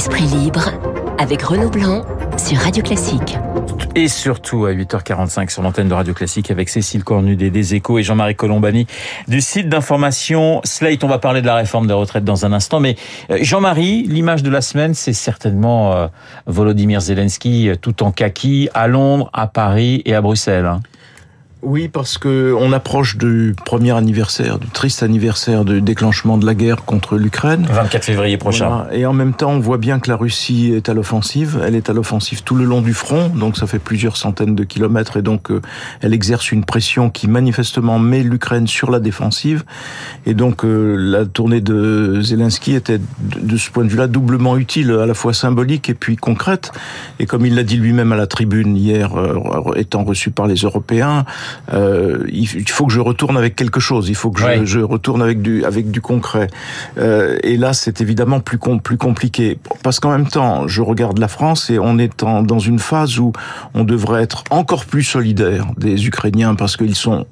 Esprit libre avec Renaud Blanc sur Radio Classique. Et surtout à 8h45 sur l'antenne de Radio Classique avec Cécile Cornudet des Échos et Jean-Marie Colombani du site d'information Slate. On va parler de la réforme des retraites dans un instant. Mais euh, Jean-Marie, l'image de la semaine, c'est certainement euh, Volodymyr Zelensky euh, tout en kaki à Londres, à Paris et à Bruxelles. Oui, parce que on approche du premier anniversaire, du triste anniversaire du déclenchement de la guerre contre l'Ukraine. 24 février prochain. Voilà. Et en même temps, on voit bien que la Russie est à l'offensive. Elle est à l'offensive tout le long du front, donc ça fait plusieurs centaines de kilomètres, et donc euh, elle exerce une pression qui manifestement met l'Ukraine sur la défensive. Et donc euh, la tournée de Zelensky était de ce point de vue-là doublement utile, à la fois symbolique et puis concrète. Et comme il l'a dit lui-même à la tribune hier, euh, étant reçu par les Européens euh, il faut que je retourne avec quelque chose. Il faut que je, je retourne avec du avec du concret. Euh, et là, c'est évidemment plus plus compliqué parce qu'en même temps, je regarde la France et on est en, dans une phase où on devrait être encore plus solidaire des Ukrainiens parce qu'ils sont,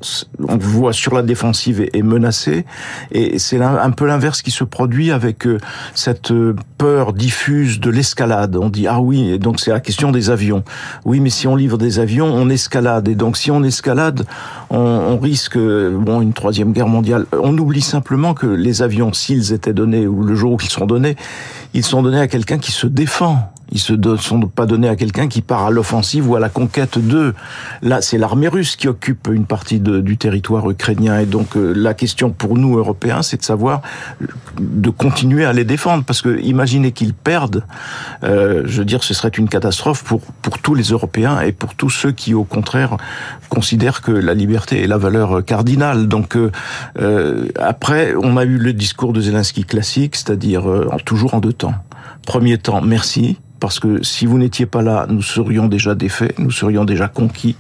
on voit sur la défensive et, et menacés. Et c'est un peu l'inverse qui se produit avec euh, cette peur diffuse de l'escalade. On dit ah oui, et donc c'est la question des avions. Oui, mais si on livre des avions, on escalade. Et donc si on escalade on, risque bon une troisième guerre mondiale. On oublie simplement que les avions, s'ils étaient donnés ou le jour où ils sont donnés, ils sont donnés à quelqu'un qui se défend. Ils se sont pas donnés à quelqu'un qui part à l'offensive ou à la conquête d'eux. Là, c'est l'armée russe qui occupe une partie du territoire ukrainien. Et donc, euh, la question pour nous, Européens, c'est de savoir de continuer à les défendre. Parce que imaginez qu'ils perdent, euh, je veux dire, ce serait une catastrophe pour, pour tous les Européens et pour tous ceux qui, au contraire, considèrent que la liberté est la valeur cardinale. Donc, euh, euh après, on a eu le discours de Zelensky classique, c'est-à-dire toujours en deux temps. Premier temps, merci, parce que si vous n'étiez pas là, nous serions déjà défaits, nous serions déjà conquis.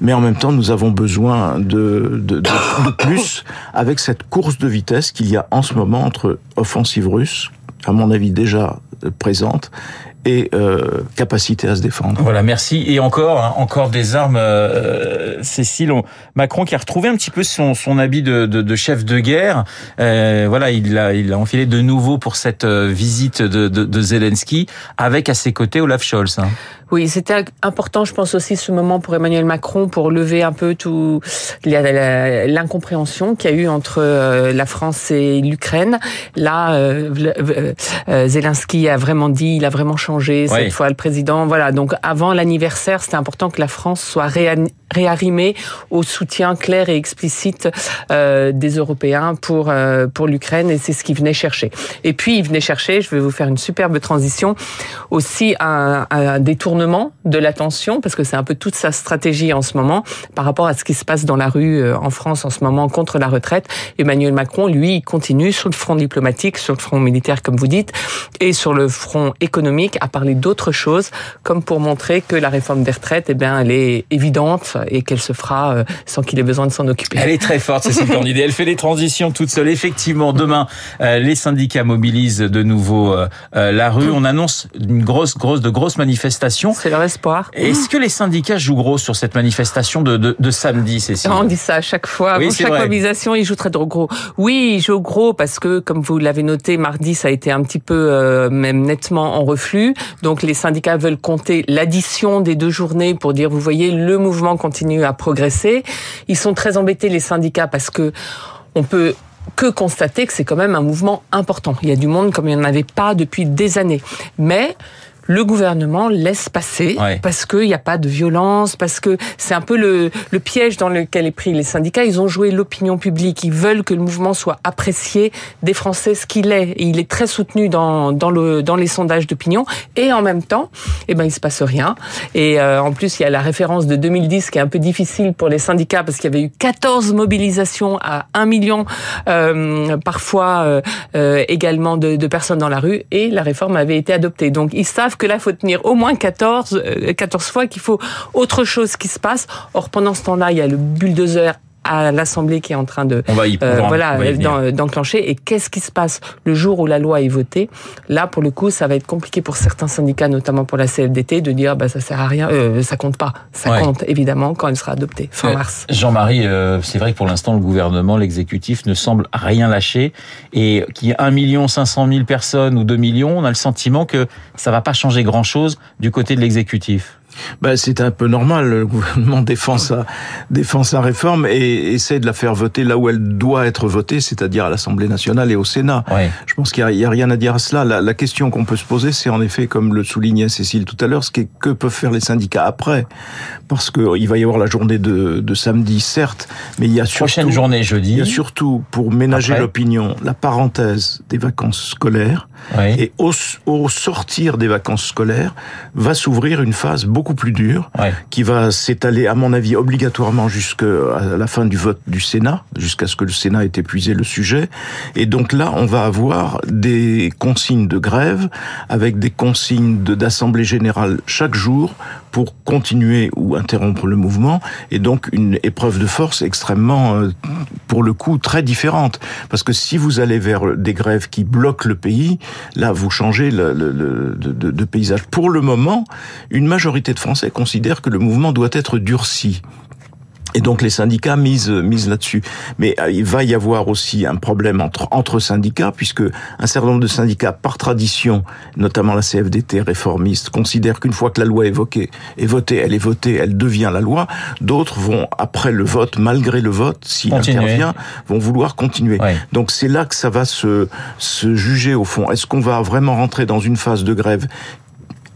Mais en même temps, nous avons besoin de, plus avec cette course de vitesse qu'il y a en ce moment entre offensive russe, à mon avis déjà présente, et euh, capacité à se défendre. Voilà, merci. Et encore, hein, encore des armes, euh, Cécile. Macron qui a retrouvé un petit peu son, son habit de, de, de chef de guerre. Euh, voilà, il l'a il a enfilé de nouveau pour cette euh, visite de, de, de Zelensky, avec à ses côtés Olaf Scholz. Hein. Oui, c'était important, je pense aussi ce moment pour Emmanuel Macron pour lever un peu tout l'incompréhension qu'il y a eu entre euh, la France et l'Ukraine. Là, euh, Zelensky a vraiment dit, il a vraiment changé cette fois le président. Voilà, donc avant l'anniversaire, c'était important que la France soit réarrimée au soutien clair et explicite euh, des Européens pour euh, pour l'Ukraine et c'est ce qu'il venait chercher. Et puis il venait chercher, je vais vous faire une superbe transition, aussi un, un détournement de l'attention parce que c'est un peu toute sa stratégie en ce moment par rapport à ce qui se passe dans la rue euh, en France en ce moment contre la retraite. Emmanuel Macron, lui, continue sur le front diplomatique, sur le front militaire comme vous dites, et sur le front économique à parler d'autres choses, comme pour montrer que la réforme des retraites, eh bien, elle est évidente et qu'elle se fera euh, sans qu'il ait besoin de s'en occuper. Elle est très forte, Cécile Cornudet. Elle fait les transitions toute seule. Effectivement, demain, euh, les syndicats mobilisent de nouveau la rue. On annonce une grosse, grosse, de grosses manifestations. C'est leur espoir. Est-ce que les syndicats jouent gros sur cette manifestation de, de, de samedi, Cécile On dit ça à chaque fois. Oui, chaque vrai. mobilisation, ils jouent très gros. Oui, ils jouent gros parce que, comme vous l'avez noté, mardi, ça a été un petit peu, même nettement en reflux. Donc les syndicats veulent compter l'addition des deux journées pour dire, vous voyez, le mouvement continue à progresser. Ils sont très embêtés, les syndicats, parce que on peut que constater que c'est quand même un mouvement important. Il y a du monde comme il n'y en avait pas depuis des années. Mais le gouvernement laisse passer ouais. parce qu'il n'y a pas de violence, parce que c'est un peu le, le, piège dans lequel est pris les syndicats. Ils ont joué l'opinion publique, ils veulent que le mouvement soit apprécié des Français ce qu'il est. Et il est très soutenu dans, dans, le, dans les sondages d'opinion. Et en même temps, eh ben, il se passe rien. Et euh, en plus, il y a la référence de 2010 qui est un peu difficile pour les syndicats parce qu'il y avait eu 14 mobilisations à 1 million euh, parfois euh, euh, également de, de personnes dans la rue et la réforme avait été adoptée. Donc ils savent que là, il faut tenir au moins 14, 14 euh, fois, qu'il faut autre chose qui se passe. Or, pendant ce temps-là, il y a le bulldozer à l'Assemblée qui est en train de euh, voilà d'enclencher. Et qu'est-ce qui se passe le jour où la loi est votée? Là, pour le coup, ça va être compliqué pour certains syndicats, notamment pour la CFDT, de dire bah ça sert à rien, euh, ça compte pas. Ça compte évidemment quand elle sera adoptée fin mars. Jean-Marie, c'est vrai que pour l'instant le gouvernement, l'exécutif ne semble rien lâcher et qu'il y ait 1 million 500 000 personnes ou 2 millions, on a le sentiment que ça va pas changer grand-chose du côté de l'exécutif. Ben, c'est un peu normal. Le gouvernement défend sa, défend sa réforme et essaie de la faire voter là où elle doit être votée, c'est-à-dire à, l'Assemblée nationale et au Sénat. Je pense qu'il n'y a, rien à dire à cela. La, la question qu'on peut se poser, c'est en effet, comme le soulignait Cécile tout à l'heure, ce qui que peuvent faire les syndicats après? Parce qu'il va y avoir la journée de, de, samedi, certes, mais il y a surtout... Prochaine journée jeudi. Il y a surtout, pour ménager l'opinion, la parenthèse des vacances scolaires. Et au, au sortir des vacances scolaires, va s'ouvrir une phase beaucoup plus dur, qui va s'étaler, à mon avis, obligatoirement jusqu'à la fin du vote du Sénat, jusqu'à ce que le Sénat ait épuisé le sujet. Et donc là, on va avoir des consignes de grève avec des consignes d'assemblée générale chaque jour pour continuer ou interrompre le mouvement, et donc une épreuve de force extrêmement, euh, pour le coup, très différente. Parce que si vous allez vers des grèves qui bloquent le pays, là, vous changez de, de, paysage. Pour le moment, une majorité de Français considèrent que le mouvement doit être durci. Et donc les syndicats misent, misent là-dessus. Mais euh, il va y avoir aussi un problème entre, entre syndicats, puisque un certain nombre de syndicats, par tradition, notamment la CFDT réformiste, considèrent qu'une fois que la loi est, évoquée, est votée, elle est votée, elle devient la loi. D'autres vont, après le vote, malgré le vote, s'il intervient, vont vouloir continuer. Donc c'est là que ça va se, se juger au fond. Est-ce qu'on va vraiment rentrer dans une phase de grève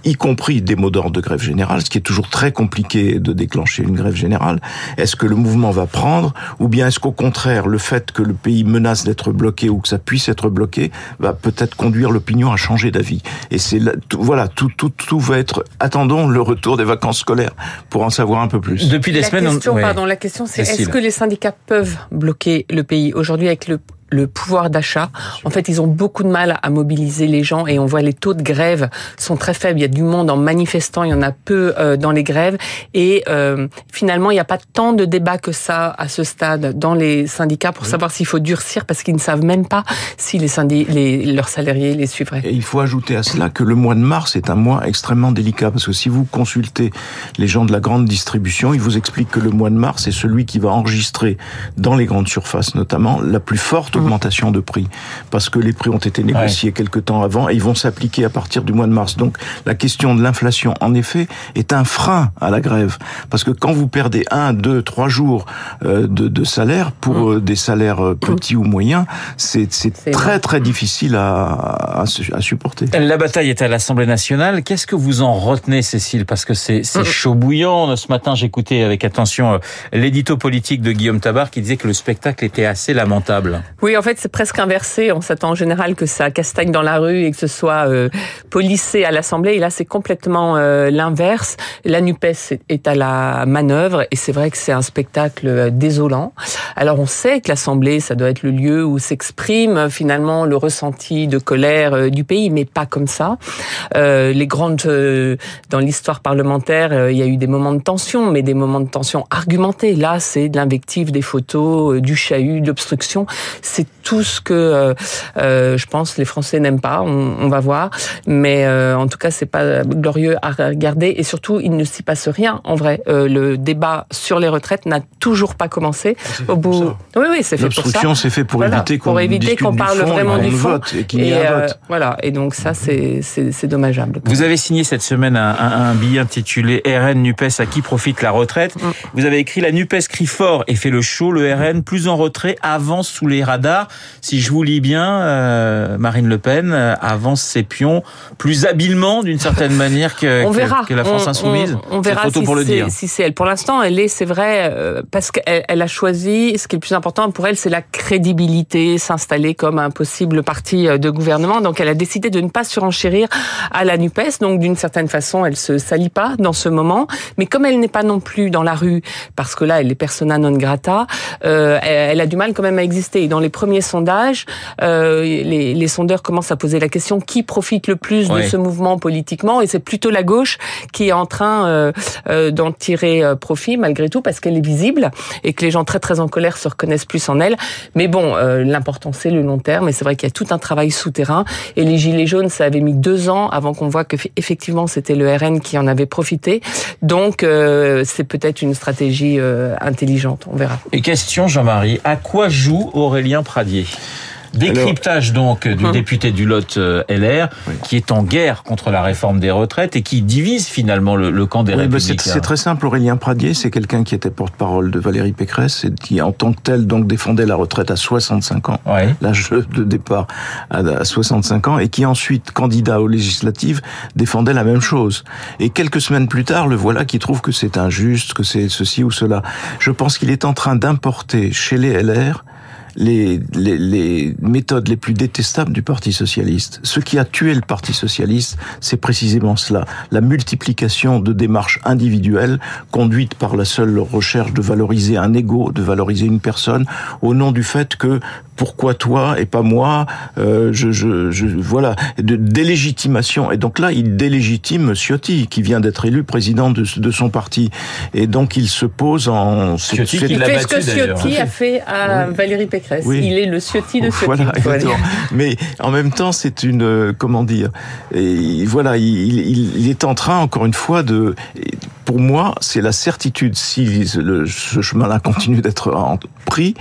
y compris des mots d'ordre de grève générale, ce qui est toujours très compliqué de déclencher une grève générale. Est-ce que le mouvement va prendre, ou bien est-ce qu'au contraire, le fait que le pays menace d'être bloqué ou que ça puisse être bloqué va peut-être conduire l'opinion à changer d'avis Et c'est voilà, tout, tout, tout va être. Attendons le retour des vacances scolaires pour en savoir un peu plus. Depuis des la semaines, question, pardon, la question c'est est-ce que les syndicats peuvent bloquer le pays aujourd'hui avec le le pouvoir d'achat. En fait, ils ont beaucoup de mal à mobiliser les gens et on voit les taux de grève sont très faibles. Il y a du monde en manifestant, il y en a peu euh, dans les grèves et euh, finalement, il n'y a pas tant de débat que ça à ce stade dans les syndicats pour savoir s'il faut durcir parce qu'ils ne savent même pas si les, les leurs salariés les suivraient. Et il faut ajouter à cela que le mois de mars est un mois extrêmement délicat parce que si vous consultez les gens de la grande distribution, ils vous expliquent que le mois de mars est celui qui va enregistrer dans les grandes surfaces notamment la plus forte augmentation de prix parce que les prix ont été négociés quelque temps avant et ils vont s'appliquer à partir du mois de mars. Donc la question de l'inflation, en effet, est un frein à la grève parce que quand vous perdez un, deux, trois jours euh, de, de salaire pour mm. euh, des salaires euh, petits ou moyens, c'est très très difficile à, à, supporter. La bataille est à l'Assemblée nationale. Qu'est-ce que vous en retenez, Cécile? Parce que c'est mm. chaud bouillant. Ce matin, j'écoutais avec attention l'édito politique de Guillaume Tabar qui disait que le spectacle était assez lamentable. Oui, oui, en fait, c'est presque inversé. On s'attend en général que ça castagne dans la rue et que ce soit euh, policé à l'Assemblée. Et là, c'est complètement euh, l'inverse. La NUPES est à la manœuvre et c'est vrai que c'est un spectacle euh, désolant. Alors, on sait que l'Assemblée, ça doit être le lieu où s'exprime finalement le ressenti de colère du pays, mais pas comme ça. les grandes... dans l'histoire parlementaire, il y a eu des moments de tension, mais des moments de tension argumentés. Là, c'est de l'invective, des photos, du chahut, de l'obstruction. C'est tout ce que euh, euh, je pense les Français n'aiment pas. On, va voir, mais euh, en tout cas c'est pas glorieux à regarder et surtout il ne s'y passe rien en vrai. le débat sur les retraites n'a toujours pas commencé. Au bout, oui oui c'est fait pour ça. L'obstruction c'est fait pour éviter qu'on pour éviter qu'on parle vraiment du fond vote et qu'il y ait un vote. Voilà et donc ça c'est c'est dommageable. Vous avez signé cette semaine un, un, billet intitulé RN Nupes à qui profite la retraite. Mm. Vous avez écrit la Nupes crie fort et fait le show. Le RN plus en retrait avance sous les radars si je vous lis bien, euh, Marine Le Pen euh, avance ses pions plus habilement d'une certaine manière que, que, la France insoumise. On, verra si pour le dire. si c'est elle. Pour l'instant, elle est, c'est vrai, euh, parce qu'elle elle a choisi. Ce qui est le plus important pour elle, c'est la crédibilité, s'installer comme un possible parti de gouvernement. Donc, elle a décidé de ne pas surenchérir à la Nupes. Donc, d'une certaine façon, elle se salit pas dans ce moment. Mais comme elle n'est pas non plus dans la rue, parce que là, elle est persona non grata, elle, elle, a du mal quand même à exister. Et dans les premiers sondages, euh, les, les, sondeurs commencent à poser la question qui profite le plus de ce mouvement politiquement, et c'est plutôt la gauche qui est en train euh, euh d'en tirer profit malgré tout parce qu'elle est visible et que les gens très très en colère se reconnaissent plus en elle. Mais bon, l'important c'est le long terme, et c'est vrai qu'il y a tout un travail souterrain. Et les gilets jaunes, ça avait mis deux ans avant qu'on voit que effectivement c'était le RN qui en avait profité. Donc c'est peut-être une stratégie intelligente, on verra. Et question Jean-Marie, à quoi joue Aurélien Pradier Décryptage donc du hum. député du Lot euh, LR qui est en guerre contre la réforme des retraites et qui divise finalement le, camp des républicains. C'est très simple. Aurélien Pradier, c'est quelqu'un qui était porte-parole de Valérie Pécresse et qui, en tant que tel, donc défendait la retraite à 65 ans, l'âge de départ à 65 ans, et qui ensuite, candidat aux législatives, défendait la même chose. Et quelques semaines plus tard, le voilà qui trouve que c'est injuste, que c'est ceci ou cela. Je pense qu'il est en train d'importer chez les LR les, méthodes les plus détestables du Parti socialiste. Ce qui a tué le Parti socialiste, c'est précisément cela. La multiplication de démarches individuelles conduites par la seule recherche de valoriser un ego, de valoriser une personne, au nom du fait que pourquoi toi et pas moi euh, je, je, je, voilà. De délégitimation. Et donc là il délégitime Ciotti qui vient d'être élu président de, de, son parti. Et donc il se pose en Ciotti qui fait ce que Ciotti a fait à Valérie Pécresse. Il est le Ciotti de Ciotti voilà, mais en même temps c'est une euh, comment dire et voilà il, il, il, est en train encore une fois de pour moi c'est la certitude si le, ce chemin-là continue d'être pris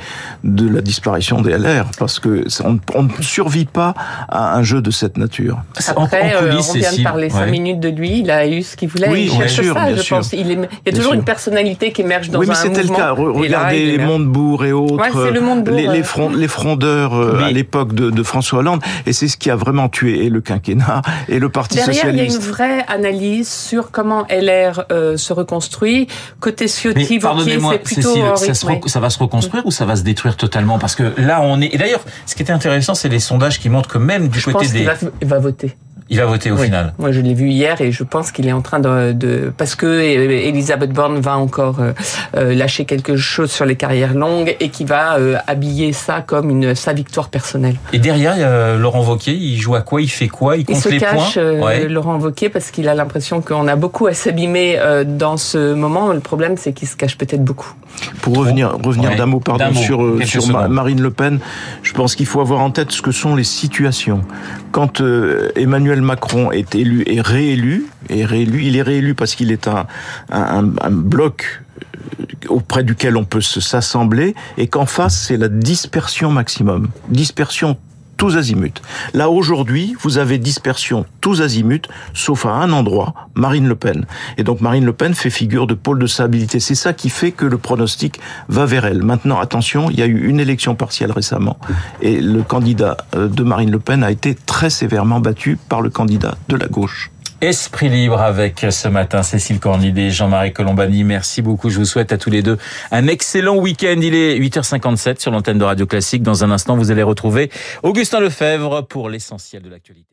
de la disparition des parce que on, ne survit pas à un jeu de cette nature. Après, euh, on vient de parler cinq minutes de lui, il a eu ce qu'il voulait. Oui, bien sûr, ça, je pense. Il, y a toujours une personnalité qui émerge dans oui, mais c'était le cas. Regardez les Montebourg et autres, le les, les, front, les, frondeurs euh, à l'époque de, de, François Hollande, et c'est ce qui a vraiment tué et le quinquennat et le Parti Derrière, socialiste. il y a une vraie analyse sur comment LR euh, se reconstruit. Côté Ciotti, pardonnez-moi, Cécile, ça, ça, va se reconstruire ou ça va se détruire totalement Parce que là, on est. Et d'ailleurs, ce qui était intéressant, c'est les sondages qui montrent que même du côté des. Il va voter. Il va voter au final. Moi, je l'ai vu hier et je pense qu'il est en train de, de, parce que Elisabeth Borne va encore euh, euh, lâcher quelque chose sur les carrières longues et qui va euh, habiller ça comme une sa victoire personnelle. Et derrière, il y a Laurent Wauquiez, il joue à quoi? Il fait quoi? Il compte il se les cache, points? Laurent Wauquiez, parce qu'il a l'impression qu'on a beaucoup à s'abîmer dans ce moment. Le problème, c'est qu'il se cache peut-être beaucoup. Pour revenir, revenir d'un mot, pardon, sur, sur Marine Le Pen, je pense qu'il faut avoir en tête ce que sont les situations. Quand Emmanuel Macron est élu et réélu, réélu, il est réélu parce qu'il est un, un, un bloc euh, auprès duquel on peut s'assembler et qu'en face c'est la dispersion maximum, dispersion tous azimuts. Là, aujourd'hui, vous avez dispersion tous azimuts, sauf à un endroit, Marine Le Pen. Et donc, Marine Le Pen fait figure de pôle de stabilité. C'est ça qui fait que le pronostic va vers elle. Maintenant, attention, il y a eu une élection partielle récemment. Et le candidat euh, de Marine Le Pen a été très sévèrement battu par le candidat de la gauche. Esprit libre avec ce matin Cécile Cornidé, Jean-Marie Colombani. Merci beaucoup. Je vous souhaite à tous les deux un excellent week-end. Il est 8h57 sur l'antenne de Radio Classique. Dans un instant, vous allez retrouver Augustin Lefebvre pour l'essentiel de l'actualité.